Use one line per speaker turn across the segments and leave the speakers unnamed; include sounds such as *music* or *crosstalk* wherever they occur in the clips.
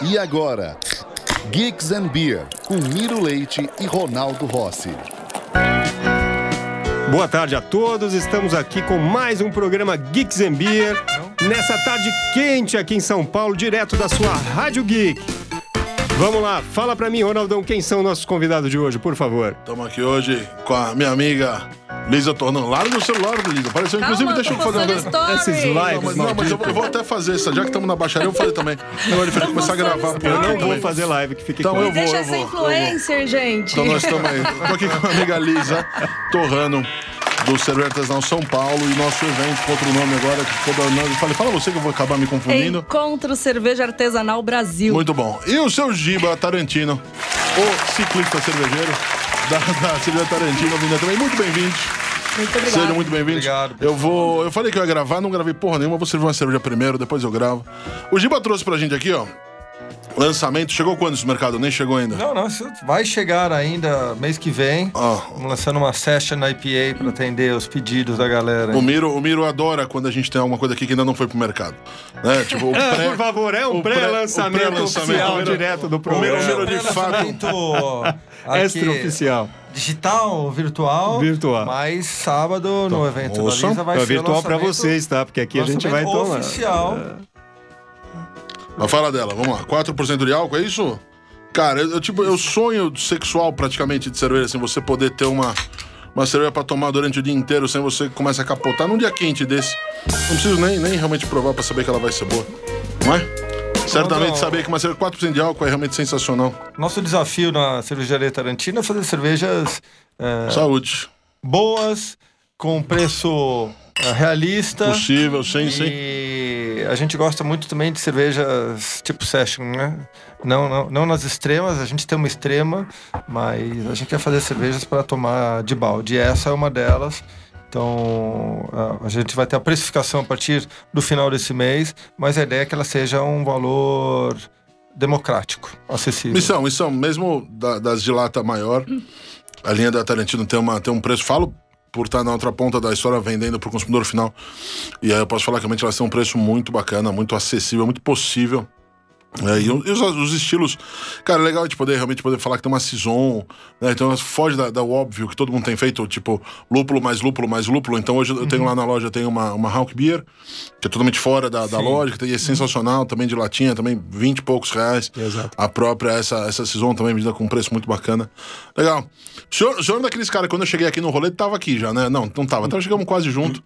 E agora, Geeks and Beer, com Miro Leite e Ronaldo Rossi.
Boa tarde a todos, estamos aqui com mais um programa Geeks and Beer. Nessa tarde quente aqui em São Paulo, direto da sua Rádio Geek. Vamos lá, fala pra mim, Ronaldão, quem são nossos convidados de hoje, por favor.
Estamos aqui hoje com a minha amiga Lisa Tornão. Larga o celular, Lisa. Apareceu,
Calma,
inclusive, deixa eu fazer uma.
Esses lives,
Não, mas, não, mas eu, eu vou até fazer isso. Já que estamos na baixaria, eu vou fazer também. Agora de começar a gravar.
Eu não
também.
vou fazer live, que fique
Então
claro.
eu vou,
Deixa
eu
essa
vou, eu vou.
influencer, gente.
Então nós estamos aí. Tô aqui com a amiga Lisa Torrano, do Cerveja Artesanal São Paulo, e nosso evento com outro nome agora, que ficou Eu falei, fala você que eu vou acabar me confundindo.
Encontro Cerveja Artesanal Brasil.
Muito bom. E o seu Giba Tarantino, o ciclista cervejeiro *laughs* da, da Cerveja Tarantino, vindo também. Muito bem-vindos.
Muito obrigada.
Sejam muito bem-vindos.
Obrigado,
Eu vou. Eu falei que eu ia gravar, não gravei porra nenhuma, vou servir uma cerveja primeiro, depois eu gravo. O Giba trouxe pra gente aqui, ó. Lançamento. Chegou quando esse mercado? Nem chegou ainda.
Não, não, vai chegar ainda mês que vem. Estamos lançando uma session IPA para atender os pedidos da galera.
O Miro, o Miro adora quando a gente tem alguma coisa aqui que ainda não foi pro mercado. Né? *laughs* Tipo, o
Ah,
pré-
por favor, é um
o pré-
pré-lançamento
o pré-lançamento.
oficial
O Miro-
direto do
o
programa.
Miro, de *laughs*
aqui,
Extra-oficial.
Digital, virtual.
Virtual.
Mas sábado no evento
ouçam.
da Lisa vai
É
ser
virtual
o
pra
lançamento-
vocês, tá? Porque aqui a gente vai tomar.
oficial.
Mas fala dela, vamos lá. 4% de álcool, é isso? Cara, eu, eu, tipo, eu sonho sexual praticamente de cerveja, assim, você poder ter uma, uma cerveja pra tomar durante o dia inteiro sem você começar a capotar num dia quente desse. Não preciso nem, nem realmente provar pra saber que ela vai ser boa. Não é? Certamente saber que uma cerveja 4% de álcool é realmente sensacional.
Nosso desafio na cervejaria Tarantino é fazer cervejas é,
Saúde.
boas, com preço é, realista.
Possível, sim, sim.
E a gente gosta muito também de cervejas tipo session, né? Não, não, não nas extremas, a gente tem uma extrema, mas a gente quer fazer cervejas para tomar de balde. E essa é uma delas. Então, a- gente vai ter a precificação a partir do final desse mês, mas a ideia é que ela seja um valor democrático, acessível.
Missão, missão, mesmo da- das de lata maior, a linha da Tarantino tem, uma, tem um preço, falo por estar na outra ponta da história vendendo para o consumidor final. E aí eu posso falar que realmente elas têm um preço muito bacana, muito acessível, muito possível. É, e, o- os, os estilos, cara, é legal de poder realmente poder falar que tem uma saison, né? Então foge da, da óbvio que todo mundo tem feito, tipo, lúpulo mais lúpulo mais lúpulo. Então hoje eu tenho lá na loja, tem uma, uma Hawk Beer, que é totalmente fora da, da lógica, e é sensacional, também de latinha, também 20 e poucos reais.
Exato.
A própria, essa, essa saison também vendida com um preço muito bacana. Legal. O senhor, o senhor é daqueles caras, quando eu cheguei aqui no rolê, tava aqui já, né? Não, não tava. Então chegamos quase junto.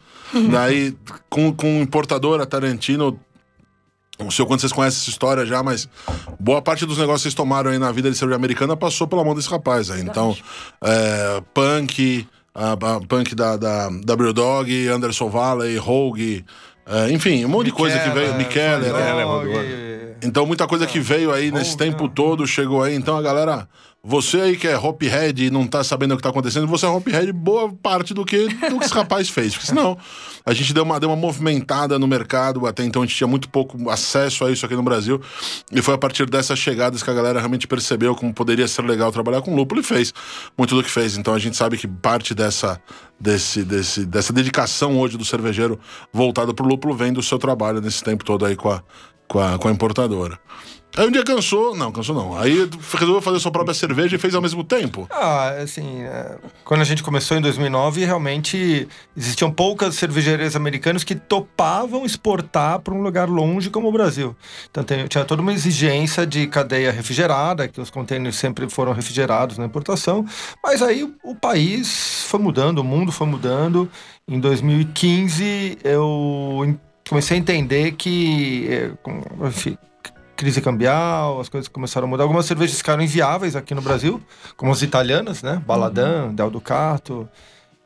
Daí, com, com importadora Tarantino, não sei o quanto vocês conhecem essa história já, mas boa parte dos negócios que vocês tomaram aí na vida de cerveja americana passou pela mão desse rapaz aí. Então, é, Punk, a, a Punk da, da W Dog, Anderson Valley, Rogue, é, enfim, um monte de coisa que veio. Micheller, é.
Dog,
Então, muita coisa que veio aí nesse tempo todo chegou aí. Então, a galera, você aí que é hophead e não tá sabendo o que tá acontecendo, você é hophead boa parte do que, do que esse rapaz fez. Porque senão, a gente deu uma, deu uma movimentada no mercado. Até então, a gente tinha muito pouco acesso a isso aqui no Brasil. E foi a partir dessas chegadas que a galera realmente percebeu como poderia ser legal trabalhar com lúpulo e fez muito do que fez. Então, a gente sabe que parte dessa, desse, desse, dessa dedicação hoje do cervejeiro voltado pro lúpulo vem do seu trabalho nesse tempo todo aí com a, com a, com a importadora. Aí um dia cansou, não, cansou não. Aí resolveu fazer sua própria cerveja e fez ao mesmo tempo.
Ah, assim, é, quando a gente começou em 2009, realmente existiam poucas cervejarias americanas que topavam exportar para um lugar longe como o Brasil. Então tinha toda uma exigência de cadeia refrigerada, que os contêineres sempre foram refrigerados na importação. Mas aí o, país foi mudando, o mundo foi mudando. Em 2015, eu comecei a entender que, é, enfim, crise cambial, as coisas começaram a mudar. Algumas cervejas ficaram inviáveis aqui no Brasil, como as italianas, né? Baladã, Del Ducato.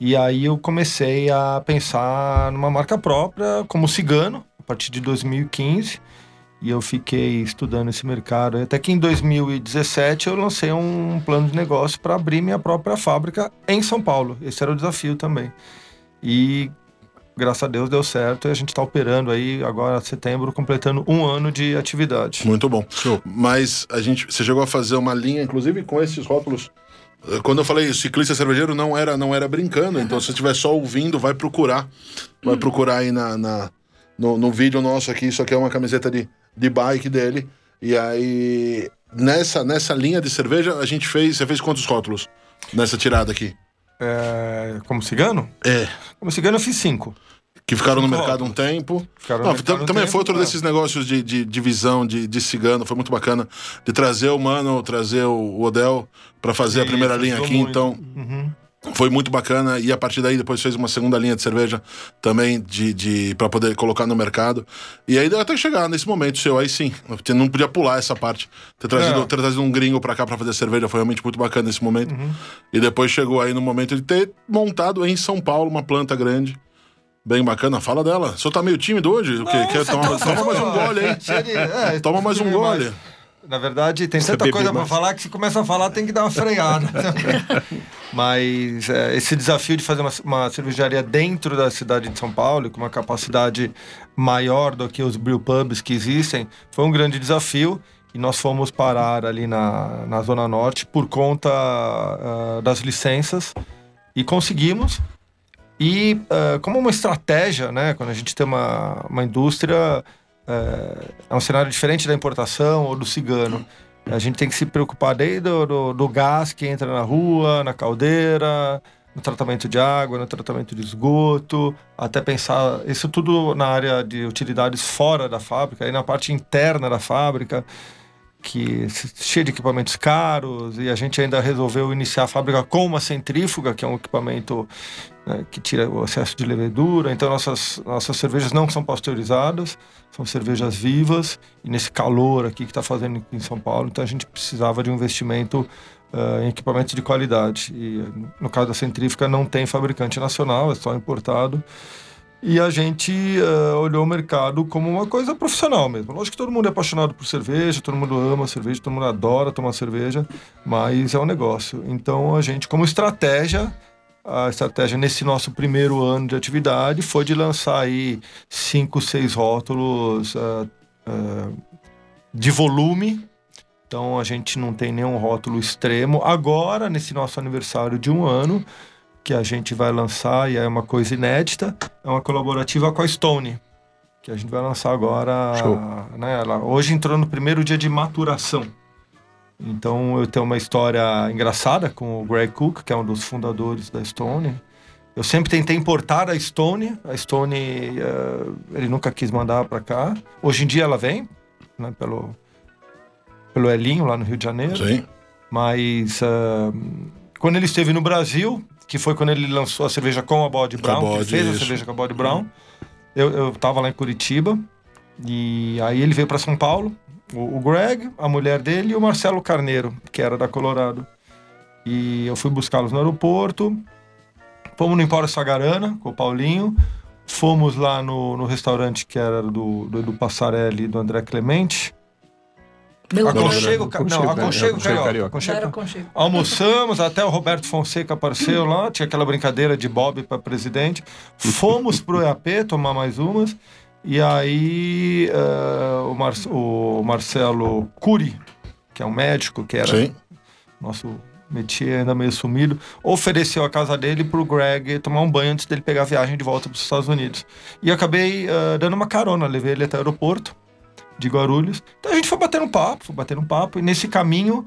E aí eu comecei a pensar numa marca própria, como Cigano, a partir de 2015. E eu fiquei estudando esse mercado. Até que em 2017 eu lancei um plano de negócio para abrir minha própria fábrica em São Paulo. Esse era o desafio também. E graças a Deus deu certo e a gente está operando aí agora setembro, completando um ano de atividade.
Muito bom. Mas a gente, você chegou a fazer uma linha, inclusive com esses rótulos. Eh, Quando eu falei ciclista cervejeiro, não era, não era brincando. Então, se você estiver só ouvindo, vai procurar. Vai procurar aí na, na- no, no vídeo nosso aqui. Isso aqui é uma camiseta de, de bike dele. E aí, nessa, nessa linha de cerveja, a gente fez. Você fez quantos rótulos nessa tirada aqui?
É, como cigano?
É.
Como cigano eu fiz cinco.
Que ficaram no
Cinco
mercado um
rótulos.
tempo.
Ficaram no
Não,
mercado
tam-
um
também
tempo,
foi outro
é.
desses negócios de, de divisão de, de cigano, foi muito bacana. De trazer o Mano, trazer o Odell pra fazer a
Isso,
primeira linha aqui,
muito.
então.
Uhum.
Foi muito bacana e a partir daí depois fez uma segunda linha de cerveja também de, de para poder colocar no mercado. E aí deu até chegar nesse momento seu aí sim. Não podia pular essa parte. Ter trazido,
É.
ter trazido um gringo pra cá pra fazer cerveja foi realmente muito bacana nesse momento.
Uhum.
E depois chegou aí no momento de ter montado em São Paulo uma planta grande. Bem bacana, fala dela. O senhor tá meio tímido hoje? O quê? Quer tomar, toma mais um gole
é,
Toma mais um
mais-
gole.
Na verdade, tem tanta coisa
mais.
falar que se começa a falar tem que dar uma freada. *laughs* Mas é, esse desafio de fazer uma, uma cervejaria dentro da cidade de São Paulo, com uma capacidade maior do que os brew pubs que existem, foi um grande desafio. E nós fomos parar ali na, na Zona Norte por conta ah, das licenças e conseguimos. E ah, como uma estratégia, né, quando a gente tem uma, uma indústria, é, é um cenário diferente da importação ou do cigano. A gente tem que se preocupar desde do, do, do gás que entra na rua, na caldeira, no tratamento de água, no tratamento de esgoto, até pensar isso tudo na área de utilidades fora da fábrica, aí na parte interna da fábrica, que cheia de equipamentos caros, e a gente ainda resolveu iniciar a fábrica com uma centrífuga, que é um equipamento né, que tira o excesso de levedura. Então nossas, nossas cervejas não são pasteurizadas, são cervejas vivas, e nesse calor aqui que está fazendo em São Paulo, então a gente precisava de um investimento ah, em equipamentos de qualidade. E no caso da centrífuga não tem fabricante nacional, é só importado. E a gente ah, olhou o mercado como uma coisa profissional mesmo. Lógico que todo mundo é apaixonado por cerveja, todo mundo ama cerveja, todo mundo adora tomar cerveja, mas é um negócio. Então a gente, como estratégia, a estratégia nesse nosso primeiro ano de atividade foi de lançar aí cinco, seis rótulos ah, ah, de volume. Então a gente não tem nenhum rótulo extremo. Agora, nesse nosso aniversário de um ano, que a gente vai lançar, e é uma coisa inédita, é uma colaborativa com a Stone. Que a gente vai lançar agora.
Show.
Né, ela hoje entrou no primeiro dia de maturação. Então eu tenho uma história engraçada com o Greg Cook, que é um dos fundadores da Stone. Eu sempre tentei importar a Stone. A Stone, eh, ele nunca quis mandar para cá. Hoje em dia ela vem, né, pelo, pelo Elinho, lá no Rio de Janeiro.
Sim.
Mas ah, quando ele esteve no Brasil, que foi quando ele lançou a cerveja com a Body Brown, que ele
Bode,
fez a
isso.
cerveja com a Body Brown, eu, eu tava lá em Curitiba. E aí ele veio para São Paulo, o, o Greg, a mulher dele e o Marcelo Carneiro, que era da Colorado. E eu fui buscá-los no aeroporto. Fomos no Empório Sagarana com o Paulinho. Fomos lá no, no restaurante que era do, do Edu Passarelli e do André Clemente.
Belgrano.
Aconchego, ca- não,
Aconchego,
aconchego,
né?
carioca.
Carioca.
Aconchego
Não era conchego.
Almoçamos, até o Roberto Fonseca apareceu lá, tinha aquela brincadeira de Bob para presidente. Fomos pro EAP tomar mais umas. E aí eh, o, Mar- o Marcelo Cury, que é um médico, que era
Sim.
nosso métier ainda meio sumido, ofereceu a casa dele pro Greg tomar um banho antes dele pegar a viagem de volta para os Estados Unidos. E acabei eh, dando uma carona, levei ele até o aeroporto de Guarulhos. Então a gente foi batendo um papo, foi batendo um papo, e nesse caminho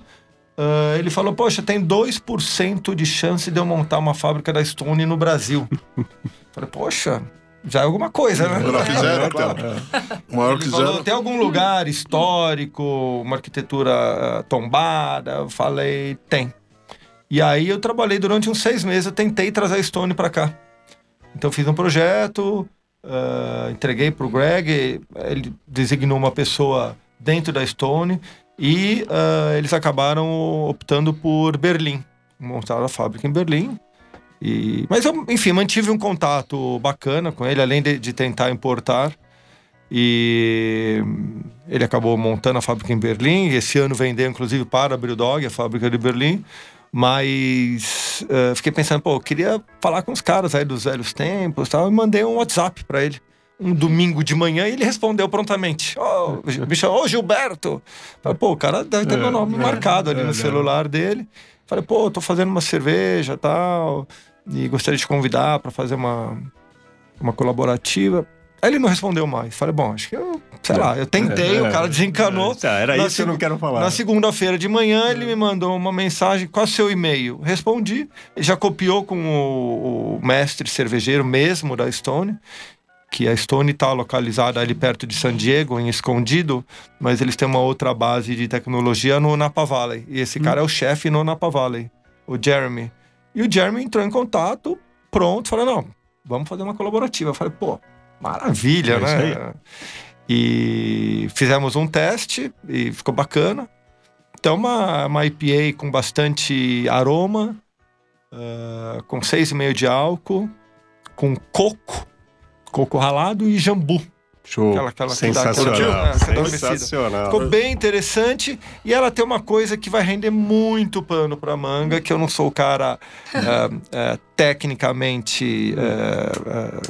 ah, ele falou: Poxa, tem 2% de chance de eu montar uma fábrica da Stone no Brasil. *laughs* Falei, poxa, já é alguma coisa, né?
Menor que zero,
É,
claro.
é.
O maior que
falou,
zero.
tem algum lugar histórico, uma arquitetura ah, tombada? Eu falei, tem. E aí eu trabalhei durante uns seis meses, eu tentei trazer a Stone para cá. Então fiz um projeto, ah, entreguei para o Greg, ele designou uma pessoa dentro da Stone e ah, eles acabaram optando por Berlim. Montaram a fábrica em Berlim. E, mas eu, enfim, mantive um contato bacana com ele, além de, de tentar importar. E ele acabou montando a fábrica em Berlim. Esse ano vendeu, inclusive, para a Brewdog, a fábrica de Berlim. Mas eh, fiquei pensando, pô, eu queria falar com os caras aí dos velhos tempos e tal. E mandei um WhatsApp para ele. Um domingo de manhã e ele respondeu prontamente. Ô, me chamou, ô Gilberto. Falei, pô, o cara deve ter meu nome marcado ali no celular dele. Falei, pô, tô fazendo uma cerveja e tal. E gostaria de te convidar para fazer uma, uma colaborativa. Aí ele não respondeu mais. Falei, bom, acho que eu, sei lá, eu tentei,
É,
o cara
é,
desencanou.
é, era
Na
isso que eu não quero falar.
Na segunda-feira de manhã, ele me mandou uma mensagem: qual é o seu e-mail? Respondi, já copiou com o, o mestre cervejeiro mesmo da Stone, que a Stone está localizada ali perto de San Diego, em Escondido, mas eles têm uma outra base de tecnologia no Napa Valley. E esse cara é o chefe no Napa Valley, o Jeremy. E o Jeremy entrou em contato, pronto, falou: não, vamos fazer uma colaborativa. Eu falei, pô, maravilha,
É isso
né? E fizemos um teste e ficou bacana. Então, uma, uma IPA com bastante aroma, ah, com 6,5 de álcool, com coco, coco ralado e jambu.
Show.
Aquela- aquela que dá-
Sensacional.
curtiu? É, aquela adormecida.
Sensacional.
Ficou bem interessante e ela tem uma coisa que vai render muito pano para manga, que eu não sou o cara *laughs* ah, ah, tecnicamente ah,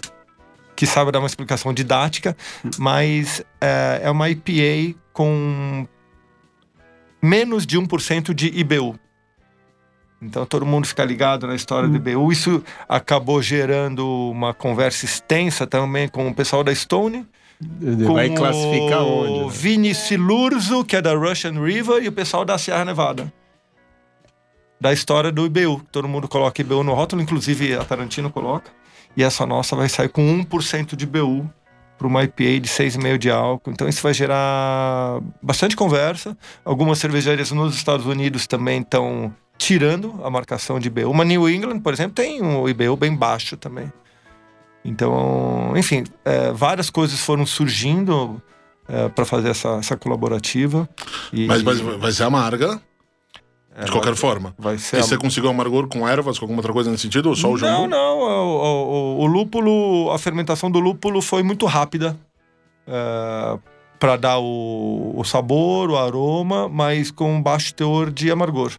que sabe dar uma explicação didática, mas ah, é uma IPA com menos de 1% de IBU. Então todo mundo fica ligado na história do IBU. Isso acabou gerando uma conversa extensa também com o pessoal da Stone com
Vai classificar
o
onde? né?
Vini Silurzo, que é da Russian River, e o pessoal da Sierra Nevada. Da história do IBU. Todo mundo coloca IBU no rótulo, inclusive a Tarantino coloca. E essa nossa vai sair com 1% de IBU para uma IPA de 6,5 de álcool. Então isso vai gerar bastante conversa. Algumas cervejarias nos Estados Unidos também estão tirando a marcação de IBU. Uma New England, por exemplo, tem um IBU bem baixo também. Então, enfim, é, várias coisas foram surgindo para fazer essa, essa colaborativa. E,
Mas, mas vai ser amarga,
é,
de qualquer
vai,
forma.
Vai ser
E
a-
você conseguiu amargor com ervas, com alguma outra coisa nesse sentido? Ou só o
Não,
jambu?
não. O, o- o lúpulo, a fermentação do lúpulo foi muito rápida para dar o, o sabor, o aroma, mas com baixo teor de amargor.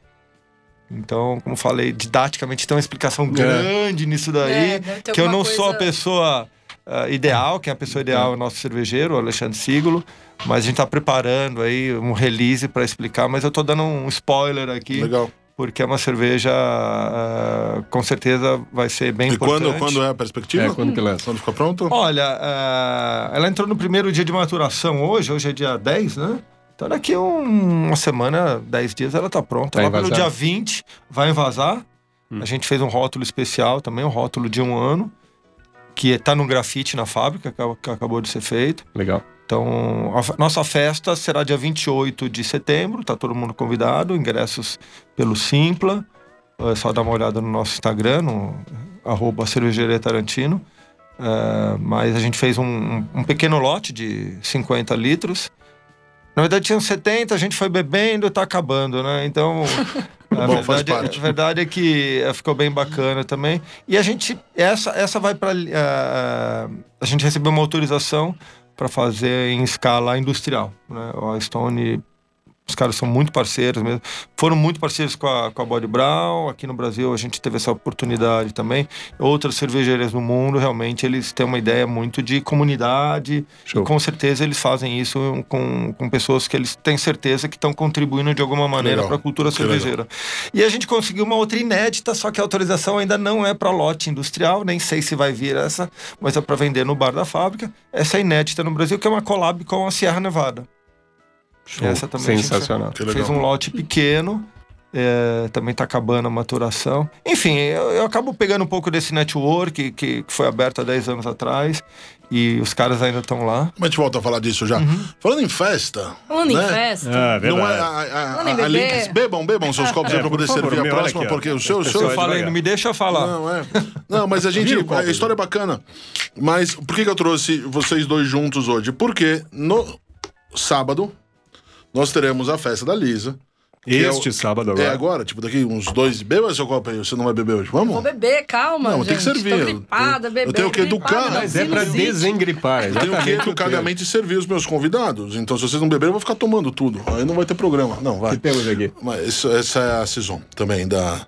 Então, como falei, didaticamente tem uma explicação grande nisso daí.
É, deve ter
que eu não sou a
coisa-
pessoa ah, ideal, quem é a pessoa ideal é o nosso cervejeiro, o Alexandre Siglo. Mas a gente está preparando aí um release para explicar, mas eu estou dando um spoiler aqui
Legal.
porque é uma cerveja ah, com certeza vai ser bem
E
importante.
quando, quando é a perspectiva?
É, quando que lança?
Quando fica pronto?
Olha, ah, ela entrou no primeiro dia de maturação hoje, hoje é dia 10, né? Então daqui um- uma semana, 10 dias, ela tá pronta.
Vai
Lá pelo
envasar?
dia 20 vai envasar.
Hum.
A gente fez um rótulo especial também, um rótulo de um ano, que tá no grafite na fábrica, que ac- que acabou de ser feito.
Legal.
Então, a nossa festa será dia 28 de setembro, tá todo mundo convidado, ingressos pelo Simpla. É só dar uma olhada no nosso Instagram, no arroba cervejaria Tarantino. É, mas a gente fez um, um- pequeno lote de 50 litros. Na verdade, tinham 70, a gente foi bebendo, tá acabando, né? Então, *laughs* a,
Bom,
verdade, a verdade é que eh, ficou bem bacana também. E a gente, essa, essa vai para a gente recebeu uma autorização para fazer em escala industrial, né? A Stone, os caras são muito parceiros mesmo. Foram muito parceiros com a, com a Body Brown. Aqui no Brasil a gente teve essa oportunidade também. Outras cervejarias no mundo, realmente, eles têm uma ideia muito de comunidade.
Show.
E com certeza eles fazem isso com, com pessoas que eles têm certeza que estão contribuindo de alguma maneira para a cultura
Que
cervejeira. E a gente conseguiu uma outra inédita, só que a autorização ainda não é para lote industrial, nem sei se vai vir essa, mas é para vender no bar da fábrica. Essa é inédita no Brasil, que é uma collab com a Sierra Nevada.
Show.
Essa também
Sensacional.
Fez um lote pequeno. é, também está acabando a maturação. Enfim, eu, eu acabo pegando um pouco desse network que, que foi aberto há 10 anos atrás e os caras ainda estão lá.
Mas a gente volta a falar disso já.
Uhum.
Falando em festa.
Falando
né?
em festa.
Ah,
Não é
verdade.
a, a, a,
Falando em
a. Links- Bebam, bebam seus *laughs* copos
É,
aí pra poder
favor,
servir a próxima,
aqui,
porque o seu. O seu
Eu falei, não me deixa falar.
Não, é. Não, mas a *laughs* gente. A história é bacana. Mas por que, que eu trouxe vocês dois juntos hoje? Porque no sábado nós teremos a festa da Lisa. que é o-
Este sábado
É
agora.
agora, tipo, daqui uns dois. Beba seu copo aí, você não vai beber hoje. Vamos?
Vou beber, calma.
Não,
gente.
tem que servir.
Tô gripada,
Eu- eu
bebê.
tenho que educar, mas
Mas é pra desengripar.
Eu tenho que
o
educadamente servir os meus convidados. Então, se vocês não beberem, eu vou ficar tomando tudo. Aí não vai ter programa. Não,
O
vai.
que temos aqui?
Mas isso- essa é a Saison também da,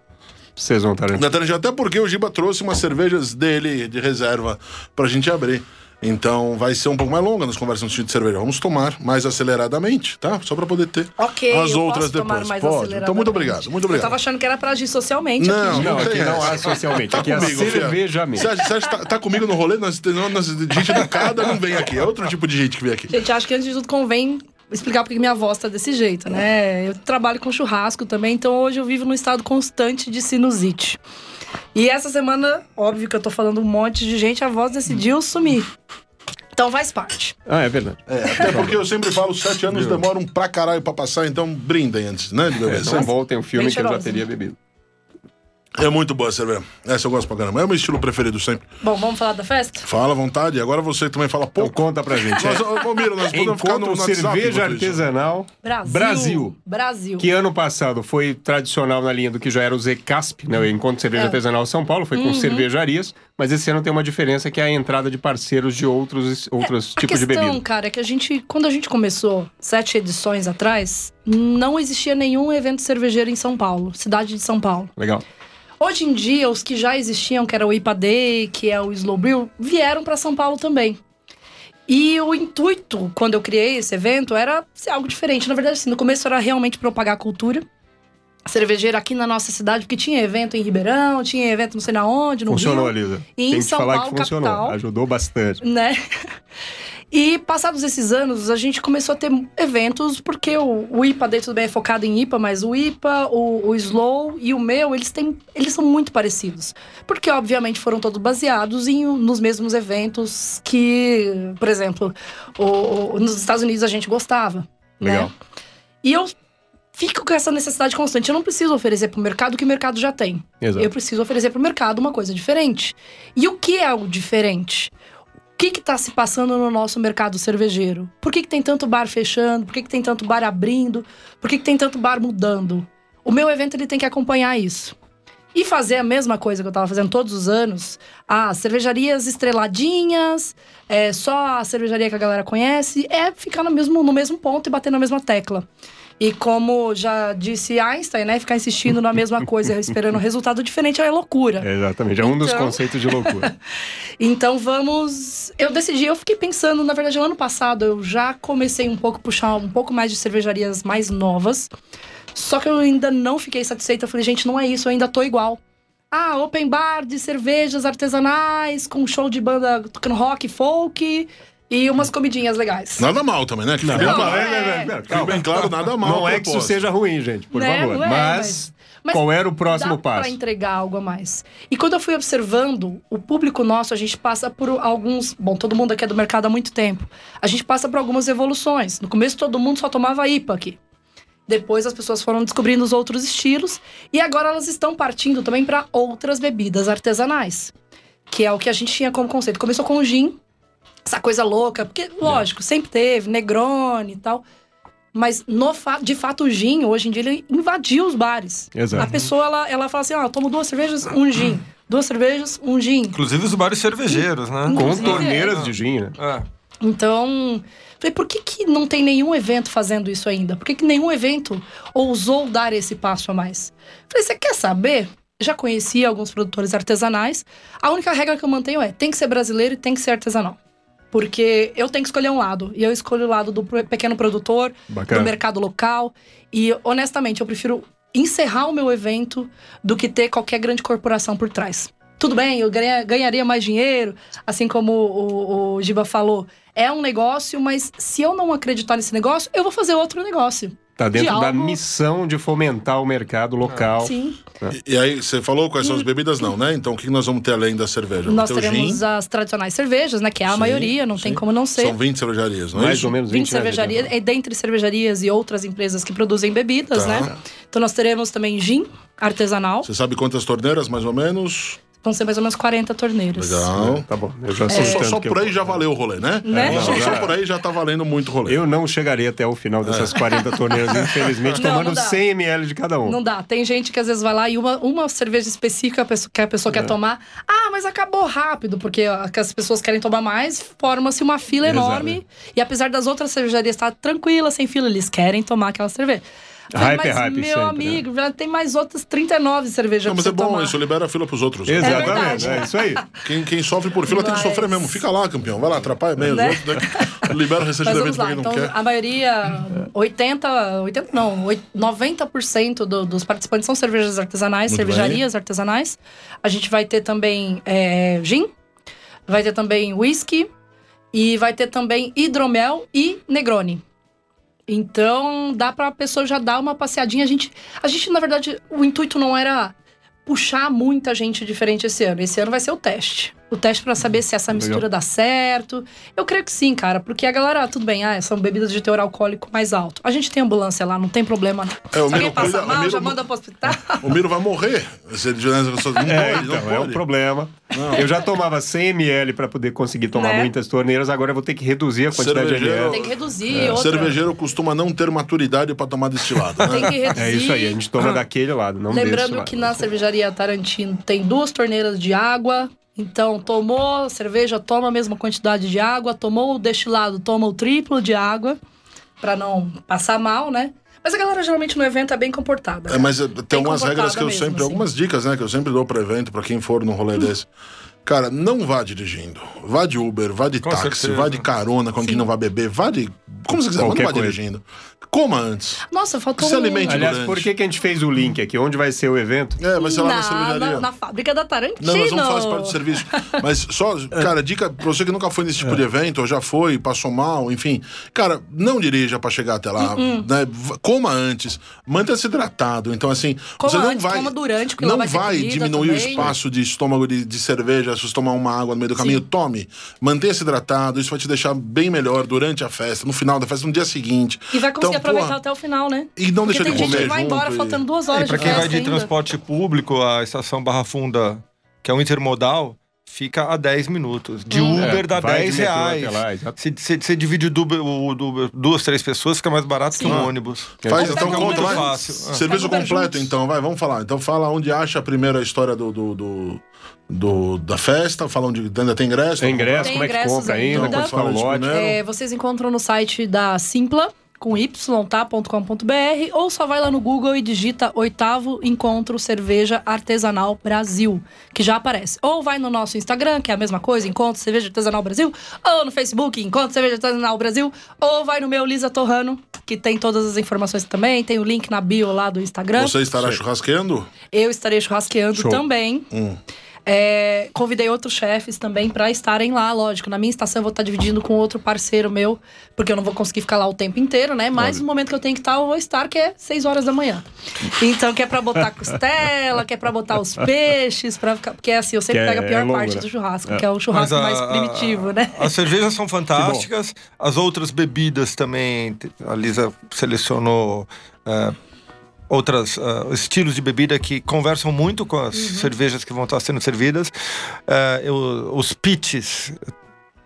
Vocês vão estar
da Tarantino. Até porque o Giba trouxe umas cervejas dele de reserva pra gente abrir. Então vai ser um pouco mais longa nas conversas no sentido de cerveja. Vamos tomar mais aceleradamente, tá? Só pra poder ter
Ok,
as outras
posso tomar
depois.
mais
Pode.
aceleradamente.
Então muito obrigado, muito obrigado.
Eu tava achando que era pra agir socialmente
Não,
aqui.
Não, aqui não
essa.
há socialmente. Aqui é
comigo, filha.
cerveja mesmo.
Você acha, você tá, tá comigo no rolê? Nós, nós, gente educada não vem aqui. É outro tipo de gente que vem aqui.
Gente, acho que antes de tudo convém explicar porque minha voz tá desse jeito, né? Eu trabalho com churrasco também, então hoje eu vivo num estado constante de sinusite. E essa semana, óbvio que eu tô falando um monte de gente, a voz decidiu sumir. Então faz parte.
Ah, é verdade.
É, até porque eu sempre falo, sete anos demoram pra caralho pra passar, então brindem antes, né, de beber.
É, então voltem o filme
Bem
que eu já teria bebido.
É muito boa a cerveja. Essa eu gosto pra caramba. É o meu estilo preferido sempre.
Bom, vamos falar da festa?
Fala à vontade. Agora você também fala
Então
pouco.
conta pra gente.
Nós,
É.
ô, Miro, nós podemos ficar no, no WhatsApp
Cerveja. Artesanal
Brasil.
Brasil.
Brasil.
Que ano passado foi tradicional na linha do que já era o ZCASP, né? O Encontro de Cerveja
É.
Artesanal São Paulo, foi com cervejarias, mas esse ano tem uma diferença que é a entrada de parceiros de outros, outros
A
tipos de
questão,
bebida.
cara, é que a gente, quando a gente começou, sete edições atrás, não existia nenhum evento cervejeiro em São Paulo, cidade de São Paulo.
Legal.
Hoje em dia, os que já existiam, que era o IPA Day, que é o Slow Brew, vieram para São Paulo também. E o intuito, quando eu criei esse evento, era ser algo diferente. Na verdade, assim, no começo era realmente propagar a cultura cervejeira aqui na nossa cidade, porque tinha evento em Ribeirão, tinha evento não sei na onde, no
Funcionou,
Rio,
Lisa.
E em
Tem que te
São
falar
Paulo,
que funcionou.
capital.
Ajudou bastante.
né? *laughs* E passados esses anos, a gente começou a ter eventos, porque o, o IPA daí tudo bem é focado em IPA, mas o IPA, o, o Slow e o meu, eles têm. Eles são muito parecidos. Porque, obviamente, foram todos baseados em, nos mesmos eventos que, por exemplo, o, o- nos Estados Unidos a gente gostava.
Legal.
Né? E eu fico com essa necessidade constante. Eu não preciso oferecer para o mercado o que o mercado já tem.
Exato.
Eu preciso oferecer para o mercado uma coisa diferente. E o que é o diferente? O que está se passando no nosso mercado cervejeiro? Por que, que tem tanto bar fechando? Por que, que tem tanto bar abrindo? Por que, que tem tanto bar mudando? O meu evento ele tem que acompanhar isso. E fazer a mesma coisa que eu estava fazendo todos os anos. Ah, cervejarias estreladinhas, é, só a cervejaria que a galera conhece, é ficar no mesmo, no mesmo ponto e bater na mesma tecla. E como já disse Einstein, né? Ficar insistindo na mesma coisa, *laughs* esperando um resultado diferente é loucura.
Exatamente. É um dos
Então-
conceitos de loucura. *laughs*
Então vamos. Eu decidi, eu fiquei pensando, na verdade, no ano passado eu já comecei um pouco a puxar um pouco mais de cervejarias mais novas. Só que eu ainda não fiquei satisfeita. Eu falei, gente, não é isso, eu ainda tô igual. Ah, open bar de cervejas artesanais, com show de banda tocando rock, folk e umas comidinhas legais.
Nada mal também, né? Que bem
Não,
claro.
é.
Fique bem claro, nada mal.
Não é que isso seja ruim, gente, por
Né?
favor.
Não é,
mas,
mas
qual era o próximo
dá
passo?
Pra entregar algo a mais. E quando eu fui observando, o público nosso, a gente passa por alguns. Bom, todo mundo aqui é do mercado há muito tempo. A gente passa por algumas evoluções. No começo, todo mundo só tomava IPA aqui. Depois as pessoas foram descobrindo os outros estilos e agora elas estão partindo também para outras bebidas artesanais, que é o que a gente tinha como conceito. Começou com o gin, essa coisa louca, porque lógico, sempre teve Negroni e tal. Mas no fa de fato o gin, hoje em dia, ele invadiu os bares.
Exato.
A pessoa, ela, ela fala assim: ah, eu tomo duas cervejas, um gin. Duas cervejas, um gin.
Inclusive os bares cervejeiros, né?
Com torneiras
é.
de gin, né?
É.
Então, falei, por que, que não tem nenhum evento fazendo isso ainda? Por que, que nenhum evento ousou dar esse passo a mais? Falei, você quer saber? Já conheci alguns produtores artesanais. A única regra que eu mantenho é: tem que ser brasileiro e tem que ser artesanal. Porque eu tenho que escolher um lado. E eu escolho o lado do pequeno produtor,
Bacana.
do mercado local. E, honestamente, eu prefiro encerrar o meu evento do que ter qualquer grande corporação por trás. Tudo bem, eu ganha- ganharia mais dinheiro, assim como o, o Giba falou. É um negócio, mas se eu não acreditar nesse negócio, eu vou fazer outro negócio.
Tá dentro
de
da
algo-
missão de fomentar o mercado local.
Sim.
E, e aí, você falou quais são as bebidas? Não, né? Então, o que nós vamos ter além da cerveja?
Nós teremos
gin.
as tradicionais cervejas, né? Que é a
Sim,
maioria, não tem
sim.
como não ser.
São 20 cervejarias, não é
Mais
isso?
ou menos 20,
20
né,
cervejarias, é dentre cervejarias e outras empresas que produzem bebidas,
Tá.
né? Então nós teremos também gin artesanal,
Você sabe quantas torneiras, mais ou menos?
Vão ser mais ou menos 40 torneiras.
Legal.
Tá bom, eu já
É.
Só, só por aí já valeu o rolê, né?
Né?
Só,
Não,
só
já-
por aí já tá valendo muito o rolê.
Eu não chegaria até o final dessas 40 torneiras, *laughs* infelizmente,
Não,
tomando
não dá.
100 ml de cada um.
Não dá. Tem gente que às vezes vai lá e uma, uma cerveja específica que a pessoa
É.
quer tomar. Ah, mas acabou rápido, porque as pessoas querem tomar mais, forma-se uma fila
Exato.
enorme. E apesar das outras cervejarias estar tranquilas, sem fila, eles querem tomar aquela cerveja.
Hype é
mas,
hype
meu
sempre, né?
amigo, já tem mais outras 39 cervejas
Não, mas
pra
é bom,
tomar.
isso libera a fila pros outros.
Exatamente,
verdade.
é isso aí. *laughs*
Quem, quem sofre por fila tem que
Mas-
sofrer mesmo. Fica lá, campeão. Vai lá, atrapalha meio
Né?
os outros. Né? *laughs* Libera
Mas
evento pra quem
então
não quer.
a maioria, 80, 80 não, oit- 90% do, dos participantes são cervejas artesanais,
Muito
cervejarias artesanais. A gente vai ter também é, gin, vai ter também whisky e vai ter também hidromel e negroni. Então, dá pra pessoa já dar uma passeadinha. A gente, a gente, na verdade, o intuito não era puxar muita gente diferente esse ano. Esse ano vai ser o teste. O teste pra saber se essa
Legal.
mistura dá certo. Eu creio que sim, cara, porque a galera, tudo bem, ah, são bebidas de teor alcoólico mais alto. A gente tem ambulância lá, não tem problema. Não.
É, o
Se alguém
Miro
passa mal, já manda pro hospital.
O Miro vai morrer. Se ele não pode,
É,
não
então,
pode.
é um problema. Eu já tomava 100 ml para poder conseguir tomar
Né?
muitas torneiras, agora eu vou ter que reduzir a quantidade de
Cervejeiro-
ml.
tem que reduzir.
É,
outra.
cervejeiro costuma não ter maturidade pra tomar destilado. Né?
Tem que reduzir.
É isso aí, a gente toma daquele lado, não desse
Lembrando
lado.
que na cervejaria Tarantino tem duas torneiras de água. Então, tomou cerveja, toma a mesma quantidade de água. Tomou o destilado, toma o triplo de água. Pra não passar mal, né? Mas a galera geralmente no evento é bem comportada.
É, mas é, tem algumas regras que eu
mesmo,
sempre,
assim.
algumas dicas, né, que eu sempre dou para evento, para quem for num rolê desse. Cara, não vá dirigindo. Vá de Uber, vá de
Com
táxi,
certeza.
vá de carona com quem não vai beber, vá de. Como você quiser, mas não vá
coisa.
dirigindo. Coma antes.
Nossa, faltou
Se
um...
alimente
Aliás,
durante.
por que, que a gente fez o link aqui? Onde vai ser o evento?
É, vai ser lá na,
na,
cervejaria.
na, na fábrica da Tarantino.
Não, nós vamos falar isso parte do serviço. *laughs* Mas só, cara, dica pra você que nunca foi nesse tipo de evento, ou já foi, passou mal, enfim. Cara, não dirija pra chegar até lá.
Uh-uh.
Né? V- Coma antes, mantenha-se hidratado. Então, assim,
Coma
você não
antes,
vai.
coma durante,
não
vai
vai diminuir o
também.
espaço de estômago de, de cerveja se você tomar uma água no meio do caminho. Tome. Mantenha-se hidratado, isso vai te deixar bem melhor durante a festa, no final da festa, no dia seguinte.
E vai conseguir
Então,
aproveitar
porra,
até o final, né?
E não
Porque
deixa
tem
de
gente
comer
que vai embora
e-
faltando duas horas
E pra
de
quem vai de
ainda.
transporte público, a estação Barra Funda, que é um intermodal, fica a 10 minutos. De
Hum.
Uber
É,
dá
vai de
10
metrô
reais.
lá,
se, se, se divide o Uber, o Uber duas, três pessoas, fica mais barato que
Sim.
um ônibus.
Faz
Ou
então conta vai.
fácil. Ah.
Serviço
Uber
completo,
juntos.
então, vai, vamos falar. Então fala onde acha primeiro a história do, do, do, do- da festa, fala onde ainda tem ingresso.
Tem ingresso,
Tem
como é que compra
ainda.
ainda, quanto tá o
Fala
lote.
É, vocês encontram no site da Simpla, com y, tá? ponto .com ponto .br, ou só vai lá no Google e digita oitavo encontro cerveja artesanal Brasil, que já aparece. Ou vai no nosso Instagram, que é a mesma coisa, encontro cerveja artesanal Brasil, ou no Facebook, encontro cerveja artesanal Brasil, ou vai no meu Lisa Torrano, que tem todas as informações também, tem o link na bio lá do Instagram.
Você estará churrasqueando?
Eu estarei churrasqueando
Show.
também.
Hum.
É, convidei outros chefes também para estarem lá, lógico. Na minha estação eu vou estar dividindo com outro parceiro meu, porque eu não vou conseguir ficar lá o tempo inteiro, né? Mas no momento que eu tenho que estar, eu vou estar, que é 6 horas da manhã. Então, que é pra botar *laughs* costela, que é pra botar os peixes, pra ficar. Porque é assim, eu sempre
Que é-
pego a pior
é
parte
né?
do churrasco,
É.
que é o churrasco
a-
mais primitivo, né?
As cervejas são *laughs* fantásticas, as outras bebidas também. A Lisa selecionou é, outros estilos de bebida que conversam muito com as cervejas que vão estar sendo servidas. É, eu- os pitches.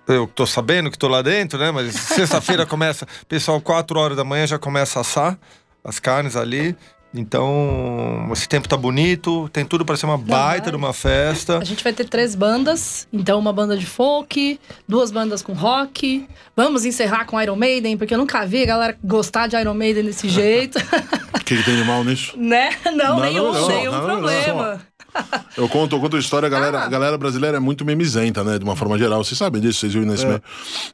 Eu tô sabendo que tô lá dentro, né? Mas *laughs* sexta-feira começa. Pessoal, 4 horas da manhã já começa a assar as carnes ali. Então, esse tempo tá bonito, tem tudo para ser uma baita de uma festa.
A gente vai ter três bandas, então uma banda de folk, duas bandas com rock. Vamos encerrar com Iron Maiden, porque eu nunca vi a galera gostar de Iron Maiden desse *laughs* jeito,
O que, que tem de mal nisso?
né? Não,
Não,
nenhum,
não,
nenhum
não,
problema. *laughs*
Eu conto, eu conto a história, a galera,
Ah.
a galera brasileira é muito memizenta, né? De uma forma geral. Vocês sabem disso, vocês viram nesse meio.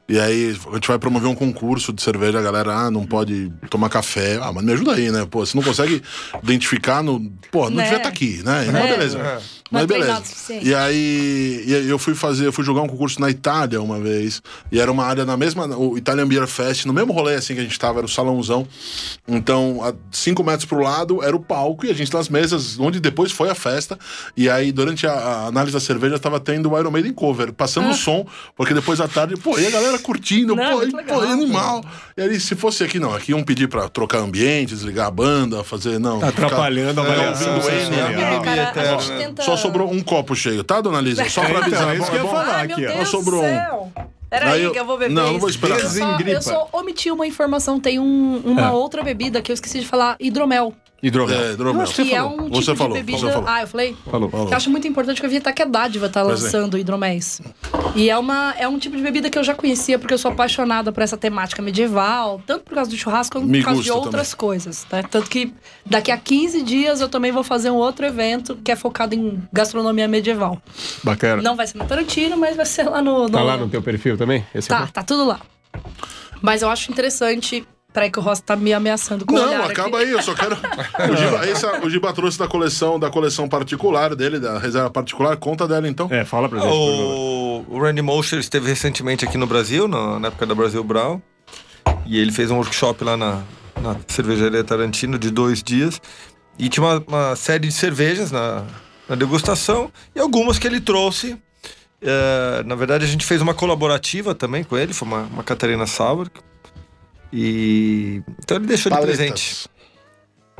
E aí, a gente vai promover um concurso de cerveja, a galera, ah, não pode tomar café. Ah, mas me ajuda aí, né? Pô, você não consegue identificar no. Pô, não
Né?
devia estar aqui, né? Mas
É.
beleza.
É.
Mas
é
beleza. E aí, e aí eu fui fazer, eu fui jogar um concurso na Itália uma vez. E era uma área na mesma, o Italian Beer Fest, no mesmo rolê assim que a gente tava, era o salãozão. Então, a cinco metros pro lado era o palco e a gente nas mesas, onde depois foi a festa. E aí, durante a, a análise da cerveja, tava tendo o Iron Maiden cover, passando o som, porque depois à tarde, pô, e a galera curtindo,
Ah. Não,
pô, e,
legal.
pô, animal. E aí, se fosse aqui, não, aqui iam pedir pra trocar ambiente, desligar a banda, fazer, não.
Tá
ficar-
atrapalhando a
ficar
avaliação
ouvindo N,
sensorial.
amigo,
Cara, a
eterno,
gente
né?
tenta...
Só sobrou um copo cheio, tá, dona Lisa? Só pra
Então,
avisar.
é isso
bom,
que eu ia
bom?
falar.
Ai,
aqui, ó.
Só sobrou um.
Peraí,
eu-
que eu vou beber
Não, não
isso.
vou esperar.
Eu só, eu só omiti uma informação. Tem um- uma
É.
outra bebida que eu esqueci de falar. Hidromel.
Hidromel.
É, hidromel.
que é um tipo
Você
de
falou,
bebida.
você falou.
Ah, eu falei?
Falou.
Falou.
Eu acho muito importante que eu vi até que a Dádiva tá
é.
lançando hidroméis. E é, uma, é um tipo de bebida que eu já conhecia, porque eu sou apaixonada por essa temática medieval, tanto por causa do churrasco quanto
Me
por causa de outras coisas. Né? Tanto que daqui a 15 dias eu também vou fazer um outro evento que é focado em gastronomia medieval.
Bacana.
Não vai ser no Tarantino, mas vai ser lá no. no...
Tá lá no teu perfil também? Esse
Tá,
é
tá tudo lá. Mas eu acho interessante. Peraí, que o Ross tá me ameaçando com o
Não,
olhar
acaba
aqui.
aí, eu só quero. *laughs* O Giba, essa- o Giba trouxe da coleção, da coleção particular dele, da reserva particular. Conta dela então.
É, fala pra gente. por favor.
O, o Randy Mosher esteve recentemente aqui no Brasil, na, na época da Brasil Brown. E ele fez um workshop lá na, na cervejaria Tarantino de dois dias. E tinha uma, uma série de cervejas na, na degustação e algumas que ele trouxe. É, na verdade, a gente fez uma colaborativa também com ele, foi uma, uma Catarina Sauer. E então ele deixou de
Paletas.
presente.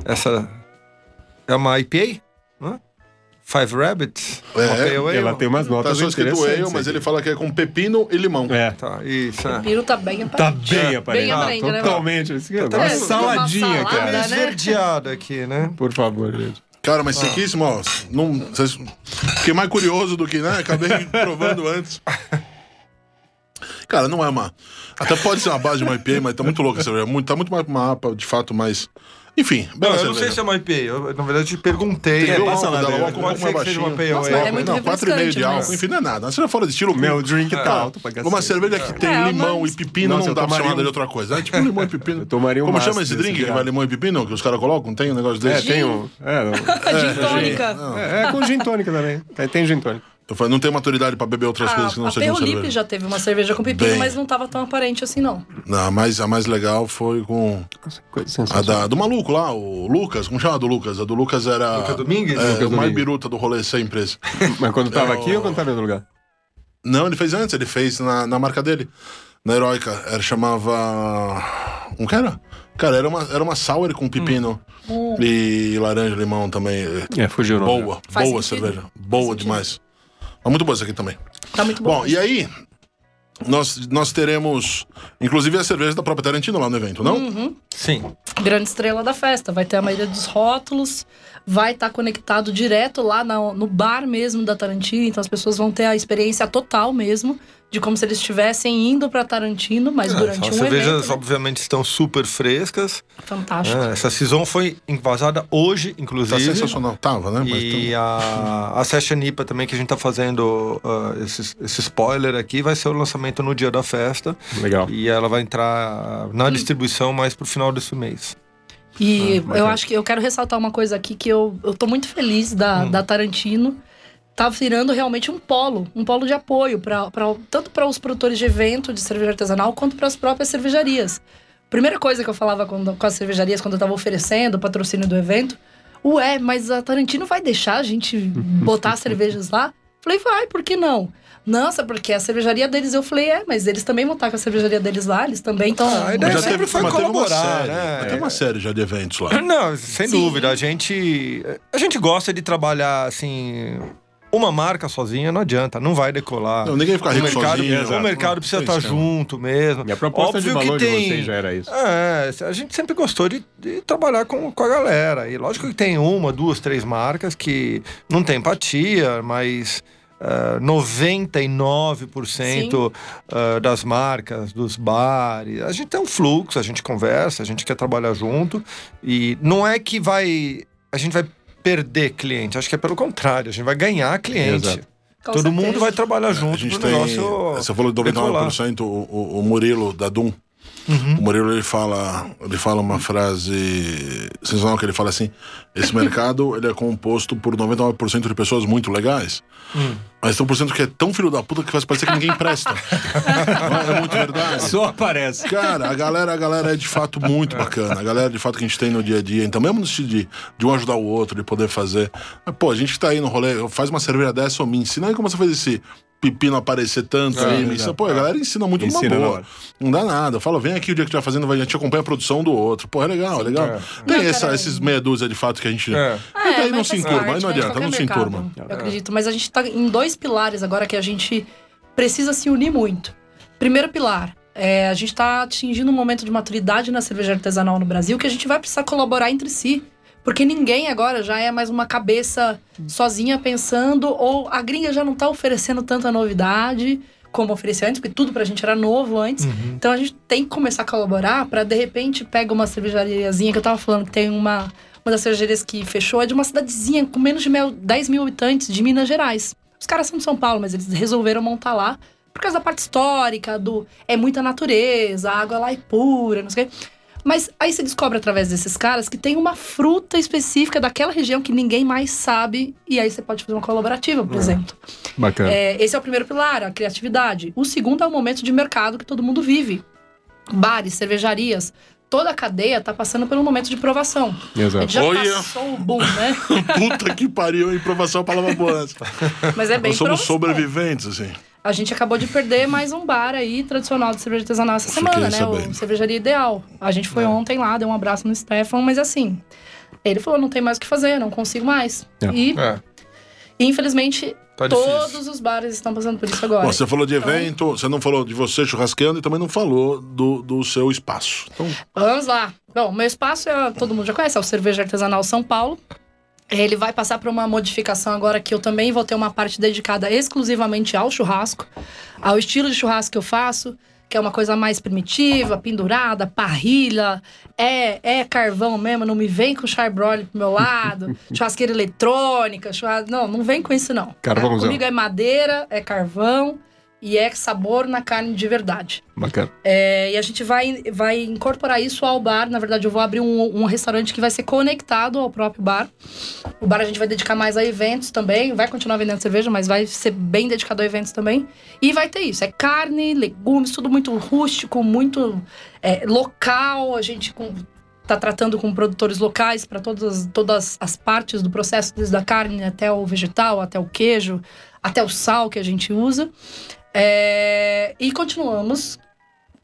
Essa é uma IPA, não é? Five Rabbits.
É,
uma pale ale.
Ela tem umas
Tá
notas
só escrito
interessantes
ale, mas
aqui.
ele fala que é com pepino e limão.
É.
Tá, isso. É.
O Piro tá bem
Tá
aparente.
bem
Bem
aparente.
aparente, né?
Totalmente. Isso aqui é
Tá
uma
bem-
saladinha,
uma
cara.
salada,
meio
né?
esverdeado aqui, né?
Por favor, gente.
Cara, mas sequíssimo, ó. Não, vocês- fiquei mais curioso do que, né? Acabei *laughs* provando antes. Cara, não é uma. Até pode ser uma base de uma IPA, mas tá muito louca essa cerveja. Muito, tá muito mais uma APA, de fato, mais. Enfim,
Não,
bela
eu não
cerveja.
sei se é uma IPA. Eu, na verdade, te perguntei.
O
passa lá,
dela, o um
Pode
pouco mais
ser que seja uma
baixinho.
pale
Nossa,
ale.
é muito
Não, 4,5 de álcool.
mas-
Enfim, não é nada. Você já fora de estilo.
Meu drink tá alto pra cacete.
Uma cerveja que tem
É,
limão
mas-
e pepino
Nossa,
não
eu
dá pra chamar
um-
de outra coisa. É tipo limão e pepino. *laughs*
Eu tomaria um
Como chama esse drink que vai limão e pepino? Que os caras colocam? Tem um negócio
É,
desse?
tem um. É, não. *laughs*
Gin tônica.
É, é com gin tônica também. Tem- Tem gin tônica.
Eu falei, não tem maturidade pra beber outras coisas que não
a
sejam cerveja.
já teve uma cerveja com pepino,
Bem.
mas não tava tão aparente assim, não.
Não, a mais, a mais legal foi com
Coisa
a
sensacional.
da, do maluco lá, o Lucas. Como chama a do Lucas? A do Lucas era.
Lucas Domingues?
É,
Lucas
o mais biruta do rolê sempre esse. *laughs*
Mas quando tava
É,
aqui
o-
ou quando tava em outro lugar?
Não, ele fez antes, ele fez na, na marca dele. Na Heroica. Era, chamava. Como que era? Cara, era uma, era uma sour com pepino
Hum.
e laranja, limão também.
É, fugiu.
Boa,
Faz
boa
sentido.
cerveja. Boa demais. Mas muito boa essa aqui também.
Tá muito bom.
Bom, e aí, nós, nós teremos, inclusive, a cerveja da própria Tarantino lá no evento, não?
Uhum.
Sim.
Grande estrela da festa. Vai ter a maioria dos rótulos, vai estar conectado direto lá na- no bar mesmo da Tarantino. Então as pessoas vão ter a experiência total mesmo de como se eles estivessem indo pra Tarantino, mas durante
São
um
cervejas,
evento. né?
obviamente, estão super frescas.
Fantástico.
É, essa season foi envasada hoje,
Tá
inclusive.
sensacional. Tava, né? Mas
E
tam-
a, a Session IPA também, que a gente tá fazendo ah, esse, esse spoiler aqui, vai ser o lançamento no dia da festa.
Legal.
E ela vai entrar na distribuição mais pro final desse mês.
E
Ah,
eu acho que eu quero ressaltar uma coisa aqui que eu, eu tô muito feliz
Hum.
da, da Tarantino. Tá virando realmente um polo, um polo de apoio, pra, pra, tanto para os produtores de evento de cerveja artesanal, quanto para as próprias cervejarias. Primeira coisa que eu falava quando, com as cervejarias quando eu tava oferecendo o patrocínio do evento, ué, mas a Tarantino vai deixar a gente botar as *laughs* cervejas lá? Falei, vai, por que não? Nossa, porque a cervejaria deles, eu falei, é, mas eles também vão estar com a cervejaria deles lá, eles também estão.
Ah, a ideia
Mas
sempre foi
teve
colaborar,
série,
né?
mas Teve uma série já de eventos lá. *clears throat*
Não, sem
Sim.
dúvida. A gente, a gente gosta de trabalhar assim. Uma marca sozinha não adianta, não vai decolar.
Não, ninguém fica
o
rico
mercado,
sozinho.
o mercado precisa
Tem
estar
esquema.
junto mesmo.
E a proposta
Óbvio
de valor
que
de
tem,
vocês já era isso.
É, a gente sempre gostou de, de trabalhar com, com a galera. E lógico que tem uma, duas, três marcas que não tem empatia, mas eh, 99% eh, das marcas, dos bares, a gente tem um fluxo, a gente conversa, a gente quer trabalhar junto. E não é que vai. A gente vai perder cliente, acho que é pelo contrário, a gente vai ganhar cliente.
Exato.
Com
Todo
certeza.
mundo vai trabalhar
A
junto
gente
pro
tem.
negócio.
Você falou de
decolar.
99%, o, o, o Murilo da Dum.
Uhum.
O Murilo ele fala, ele fala uma frase sensacional que ele fala assim: esse mercado ele é composto por 99% de pessoas muito legais,
Hum.
Mas tem um por cento que é tão filho da puta que faz parecer que ninguém presta. *laughs* É? É muito verdade.
Só aparece.
Cara, a galera, a galera é de fato muito bacana. A galera de fato que a gente tem no dia a dia. Então, mesmo no sentido de, de um ajudar o outro, de poder fazer. Mas, pô, a gente que tá aí no rolê, faz uma cerveja dessa ou me ensina aí como você faz esse pepino aparecer tanto
É,
aí. Ensina. Pô, a galera ensina muito
Ensina
numa boa. Não dá nada. Fala, vem aqui o dia que tu vai fazendo, vai- a gente acompanha a produção do outro. Pô, é legal, é legal.
É.
Tem
Não,
essa, esses meia dúzia de fato que a gente.
É.
Mas aí não
mas
se enturma, aí não adianta, não se enturma.
Eu acredito, mas a gente tá em dois pilares agora que a gente precisa se unir muito. Primeiro pilar, é, a gente tá atingindo um momento de maturidade na cerveja artesanal no Brasil que a gente vai precisar colaborar entre si. Porque ninguém agora já é mais uma cabeça sozinha pensando, ou a gringa já não tá oferecendo tanta novidade como oferecia antes, porque tudo pra gente era novo antes. Então a gente tem que começar a colaborar pra de repente pega uma cervejariazinha que eu tava falando que tem uma uma das cervejarias que fechou é de uma cidadezinha com menos de mil- 10 mil habitantes de Minas Gerais. Os caras são de São Paulo, mas eles resolveram montar lá por causa da parte histórica, do é muita natureza, a água lá é pura, não sei o quê. Mas aí você descobre através desses caras que tem uma fruta específica daquela região que ninguém mais sabe, e aí você pode fazer uma colaborativa, por exemplo.
Bacana.
É, esse é o primeiro pilar, a criatividade. O segundo é o momento de mercado que todo mundo vive. Bares, cervejarias, toda a cadeia está passando pelo momento de provação. A
Exato.
gente já
Olha.
passou o boom, né? *laughs*
Puta que pariu, improvação é a palavra boa.
Mas é bem
Nós somos
provação.
sobreviventes, assim.
A gente acabou de perder mais um bar aí tradicional de cerveja artesanal essa
Fiquei
semana, né?
sabendo.
O Cervejaria Ideal. A gente
É.
foi ontem lá, deu um abraço no Stefan, mas assim, ele falou: não tem mais o que fazer, não consigo mais.
É.
E,
É,
infelizmente,
tá
todos os bares estão passando por isso agora.
Bom, você falou de
Então-
evento, você não falou de você churrasqueando e também não falou do, do seu espaço. Então,
Vamos lá. Bom, meu espaço, é, todo mundo já conhece, é o Cerveja Artesanal São Paulo. Ele vai passar por uma modificação agora que eu também vou ter uma parte dedicada exclusivamente ao churrasco, ao estilo de churrasco que eu faço, que é uma coisa mais primitiva, pendurada, parrilha, é, é carvão mesmo, não me vem com charbroil pro meu lado, *laughs* churrasqueira eletrônica, churras... não, não vem com isso não.
Carvãozão.
Comigo é madeira, é carvão e é sabor na carne de verdade.
Bacana.
É, e a gente vai, vai incorporar isso ao bar. Na verdade, eu vou abrir um, um restaurante que vai ser conectado ao próprio bar. O bar a gente vai dedicar mais a eventos também. Vai continuar vendendo cerveja, mas vai ser bem dedicado a eventos também. E vai ter isso: é carne, legumes, tudo muito rústico, muito é, local. A gente com- tá tratando com produtores locais para todas, todas as partes do processo, desde a carne até o vegetal, até o queijo, até o sal que a gente usa. É, e continuamos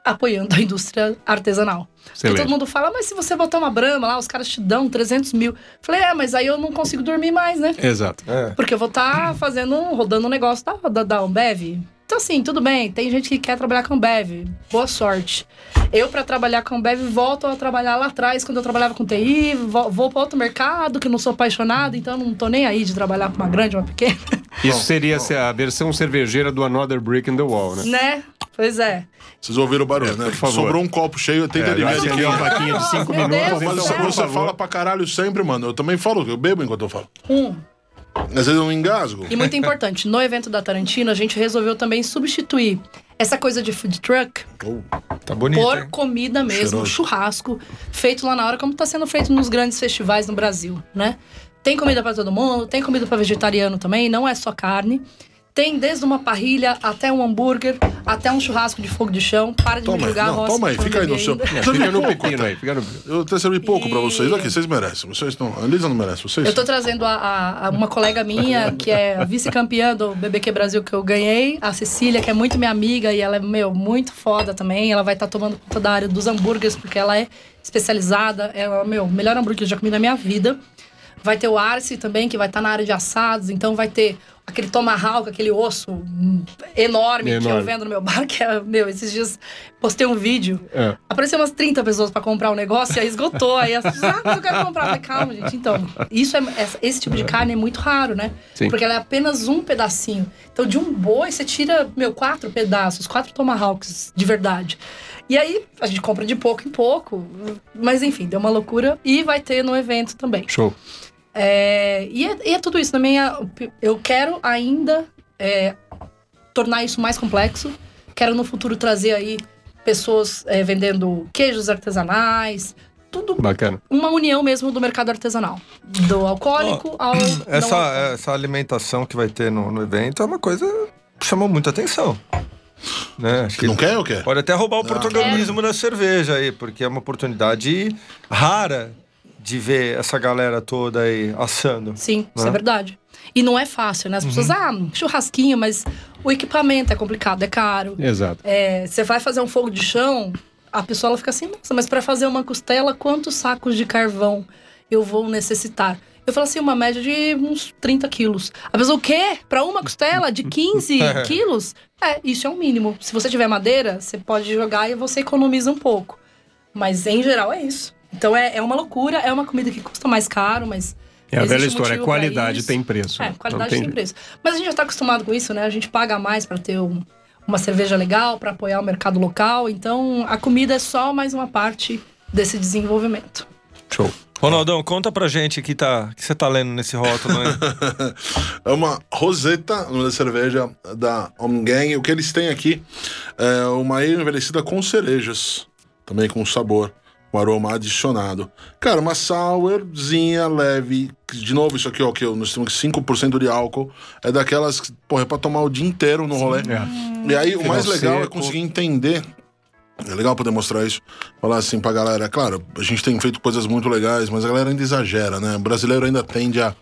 apoiando a indústria artesanal. Porque todo mundo fala, mas se você botar uma brama lá, os caras te dão 300 mil. Falei, é, mas aí eu não consigo dormir mais, né?
Exato.
É.
Porque eu vou estar fazendo, rodando um negócio da, da, da Ambev. Então, assim, tudo bem. Tem gente que quer trabalhar com Ambev. Boa sorte. Eu, para trabalhar com Ambev, volto a trabalhar lá atrás, quando eu trabalhava com TI. Vou, vou para outro mercado, que eu não sou apaixonado. Então, eu não tô nem aí de trabalhar para uma grande, uma pequena. *laughs*
Isso seria se- a versão cervejeira do Another Brick in the Wall, né?
né? Pois é.
vocês ouviram o barulho,
É,
né?
por favor.
Sobrou um copo cheio, tenta
É,
adivinhar de
aqui
quem
é uma vaquinha de cinco minutos.
Deus
Mas você fala pra caralho sempre, mano. Eu também falo, eu bebo enquanto eu falo.
Um.
Às vezes eu não engasgo.
E muito importante, no evento da Tarantino, a gente resolveu também substituir essa coisa de food truck
Oh,
Tá bonito,
por
hein?
comida mesmo,
Cheiroso.
churrasco, feito lá na hora, como está sendo feito nos grandes festivais no Brasil, né? Tem comida para todo mundo, tem comida para vegetariano também, não é só carne. Tem desde uma parrilha até um hambúrguer, até um churrasco de fogo de chão. Para de
Toma
me julgar,
não,
Rossi,
toma aí, fica aí no seu.
ainda.
Fica no
tá?
aí, fica no...
Eu até servi pouco pra
E-
vocês. Aqui, vocês merecem. Vocês não. A Lisa não merece. Vocês.
Eu tô trazendo a, a- a uma colega minha, que é a vice-campeã do BBQ Brasil que eu ganhei, a Cecília, que é muito minha amiga e ela é, meu, muito foda também. Ela vai estar tomando conta da área dos hambúrgueres, porque ela é especializada. Ela é, meu, o melhor hambúrguer que eu já comi na minha vida. Vai ter o Arce também, que vai estar na área de assados. Então vai ter aquele tomahawk, aquele osso enorme, que eu vendo no meu bar, *laughs* que é, meu, esses dias postei um vídeo.
É.
Apareceu umas 30 pessoas pra comprar o negócio e aí esgotou. Aí as pessoas, ah, mas eu quero comprar. Eu falei, calma, gente. Então, isso é, esse tipo de carne é muito raro, né?
Sim.
Porque ela é apenas um pedacinho. Então, de um boi, você tira, meu, quatro pedaços, quatro tomahawks de verdade. E aí, a gente compra de pouco em pouco. Mas, enfim, deu uma loucura. E vai ter no evento também.
Show.
É, e, é, e é tudo isso. Também é- eu quero ainda é, tornar isso mais complexo. Quero no futuro trazer aí pessoas é, vendendo queijos artesanais. Tudo
Bacana.
uma união mesmo do mercado artesanal. Do alcoólico ao. *clears throat* não
Essa,
alcoólico.
essa alimentação que vai ter no, no evento é uma coisa que chamou muita atenção. Né? Acho que
Não quer ou quer?
pode até roubar o
Ah.
protagonismo da cerveja aí, porque é uma oportunidade rara de ver essa galera toda aí assando.
Sim, isso
Né?
é verdade. E não é fácil, né? As pessoas, ah, churrasquinho, mas o equipamento é complicado, é caro.
Exato.
É, você vai fazer um fogo de chão, a pessoa ela fica assim, nossa, mas para fazer uma costela, quantos sacos de carvão eu vou necessitar? Eu falo assim, uma média de uns 30 quilos. A pessoa, o quê? Para uma costela de 15 *laughs* quilos? É, isso é o mínimo. Se você tiver madeira, você pode jogar e você economiza um pouco. Mas em geral é isso. Então é, é uma loucura, é uma comida que custa mais caro, mas.
É a velha história,
pra
qualidade tem preço.
É, qualidade tem... preço. Mas a gente já tá acostumado com isso, né? A gente paga mais pra ter um- uma cerveja legal, pra apoiar o mercado local. Então a comida é só mais uma parte desse desenvolvimento.
Show.
Ronaldão, conta pra gente que, tá, que você tá lendo nesse rótulo, hein? *laughs*
É uma roseta, da cerveja da Omgang. O que eles têm aqui é uma envelhecida com cerejas, também com sabor, com aroma adicionado. Cara, uma sourzinha leve. De novo, isso aqui, ó, que nós temos 5% de álcool. É daquelas, que, porra, é pra tomar o dia inteiro no rolê.
É.
E aí, o mais legal é
seco.
conseguir entender. É legal poder mostrar isso. Falar assim pra galera. Claro, a gente tem feito coisas muito legais, mas a galera ainda exagera, né? O brasileiro ainda tende a,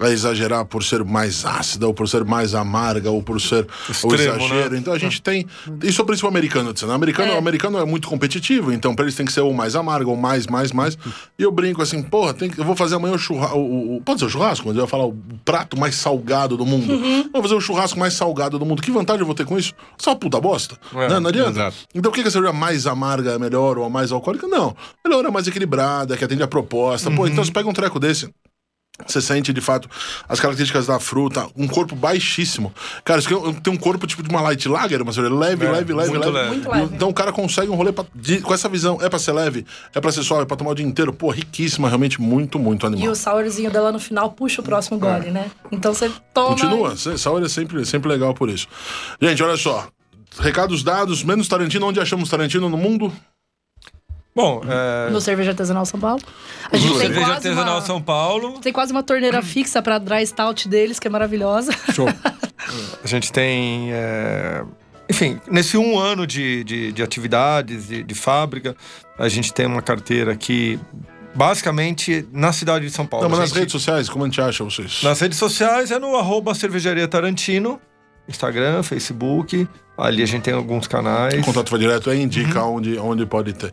a exagerar por ser mais ácida, ou por ser mais amarga, ou por ser o
Extremo,
exagero.
né?
Então a gente tem. Isso é o princípio americano, né? americano,
É.
o americano é muito competitivo, então pra eles tem que ser o mais amargo, ou mais, mais, mais. E eu brinco assim, porra, tem que- eu vou fazer amanhã o churrasco. O, o- pode ser o churrasco? Mas eu ia falar o prato mais salgado do mundo.
Uhum.
Vou fazer o churrasco mais salgado do mundo. Que vantagem eu vou ter com isso? Só uma puta bosta.
É,
né? Não adianta.
exato.
Então por que que a cerveja mais amarga é melhor ou a mais alcoólica? Não. Melhor é mais equilibrada, que atende a proposta. Pô, então você pega um treco desse. Você sente de fato as características da fruta, um corpo baixíssimo. Cara, isso aqui tem um corpo tipo de uma light lager, cerveja leve,
É,
leve, leve,
muito
leve.
leve.
Muito leve.
Então o cara consegue um rolê pra- de- com essa visão. É pra ser leve, é pra ser suave, é pra tomar o dia inteiro. Pô, riquíssima, realmente muito, muito animal.
E o sourzinho dela no final puxa o próximo gole, né? Então você toma.
Continua, se- Saúde é sempre, sempre legal por isso. Gente, olha só. Recados dados, menos Tarantino, onde achamos Tarantino no mundo?
Bom, é,
No Cerveja Artesanal São Paulo. A gente tem
Cerveja
quase,
Artesanal
uma,
São Paulo.
tem quase uma torneira fixa pra dry stout deles, que é maravilhosa.
Show. *laughs*
A gente tem. é, Enfim, nesse um ano de, de, de atividades, de, de fábrica, a gente tem uma carteira aqui, basicamente, na cidade de São Paulo.
Não, mas
A
nas
gente-
redes sociais, como a gente acha vocês?
Nas redes sociais é no arroba cervejaria Tarantino, Instagram, Facebook. Ali a gente tem alguns canais.
O contato foi direto aí, indica
Uhum.
onde, onde pode ter.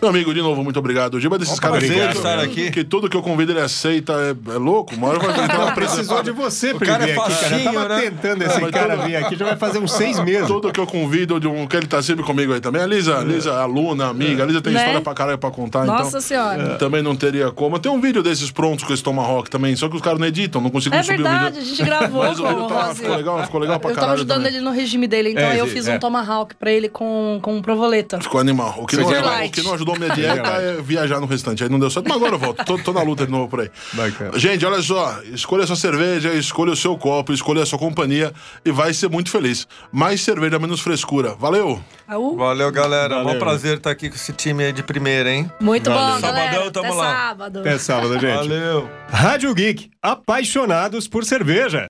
Meu amigo, de novo, muito obrigado. O Giba é desses caras
estar aqui.
que tudo que eu convido ele aceita, é, é louco. Uma hora vai *laughs*
Não, precisou de você pra
cara
ele
é
vir aqui, cara. Eu
facinho,
tava
né?
tentando esse
mas
cara
todo-
vir aqui, já vai fazer uns seis meses.
Tudo que eu convido, de um, que ele tá sempre comigo aí também. A Lisa, a Lisa aluna, amiga. A Lisa tem
Né?
história pra caralho pra contar,
Nossa
então.
Senhora.
Também não teria como. Tem um vídeo desses prontos com esse Tomahawk também, só que os caras não editam, não conseguem
É
subir o
verdade, a
vídeo.
gente gravou
Mas
com
o vídeo
o
tá, ficou legal, ficou legal pra
Eu tava
caralho
ajudando
também.
ele no regime dele, então
É,
eu fiz
é.
um tomahawk pra ele com, com provoleta.
Ficou animal. O que, não ajudou, o que não ajudou a minha dieta é viajar no restante. Aí não deu certo, mas agora eu volto. Tô, tô na luta de novo por aí.
Bacana.
Gente, olha só. Escolha a sua cerveja, escolha o seu copo, escolha a sua companhia e vai ser muito feliz. Mais cerveja, menos frescura. Valeu!
Aú.
Valeu, galera.
Valeu.
Mó prazer estar aqui com esse time aí de primeira, hein?
Muito
Valeu.
bom, galera.
Sabadão, tamo
Até
lá.
sábado.
Até sábado, gente.
Valeu.
Rádio Geek, apaixonados por cerveja.